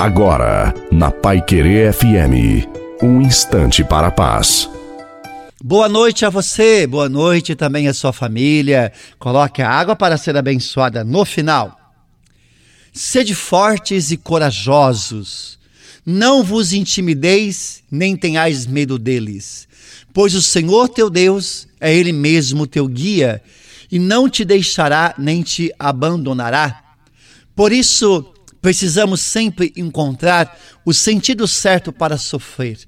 Agora, na Pai Querer FM, um instante para a paz. Boa noite a você, boa noite também à sua família. Coloque a água para ser abençoada no final. Sede fortes e corajosos. Não vos intimideis, nem tenhais medo deles, pois o Senhor teu Deus é Ele mesmo teu guia, e não te deixará nem te abandonará. Por isso, precisamos sempre encontrar o sentido certo para sofrer.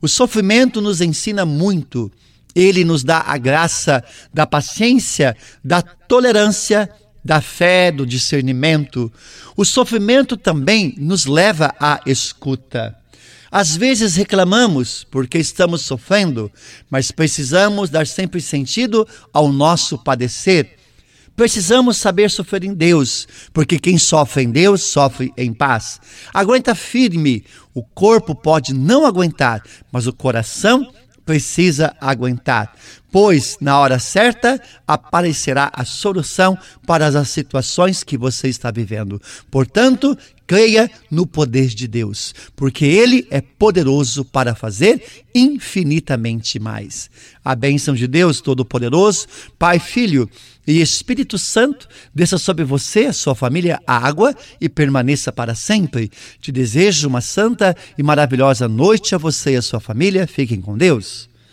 O sofrimento nos ensina muito. Ele nos dá a graça da paciência, da tolerância, da fé, do discernimento. O sofrimento também nos leva à escuta. Às vezes reclamamos porque estamos sofrendo, mas precisamos dar sempre sentido ao nosso padecer. Precisamos saber sofrer em Deus, porque quem sofre em Deus sofre em paz. Aguenta firme. O corpo pode não aguentar, mas o coração precisa aguentar, pois na hora certa aparecerá a solução para as situações que você está vivendo. Portanto, creia no poder de Deus, porque Ele é poderoso para fazer infinitamente mais. A bênção de Deus Todo-Poderoso, Pai, Filho e Espírito Santo, desça sobre você, a sua família, a água e permaneça para sempre. Te desejo uma santa e maravilhosa noite a você e a sua família. Fiquem com Deus.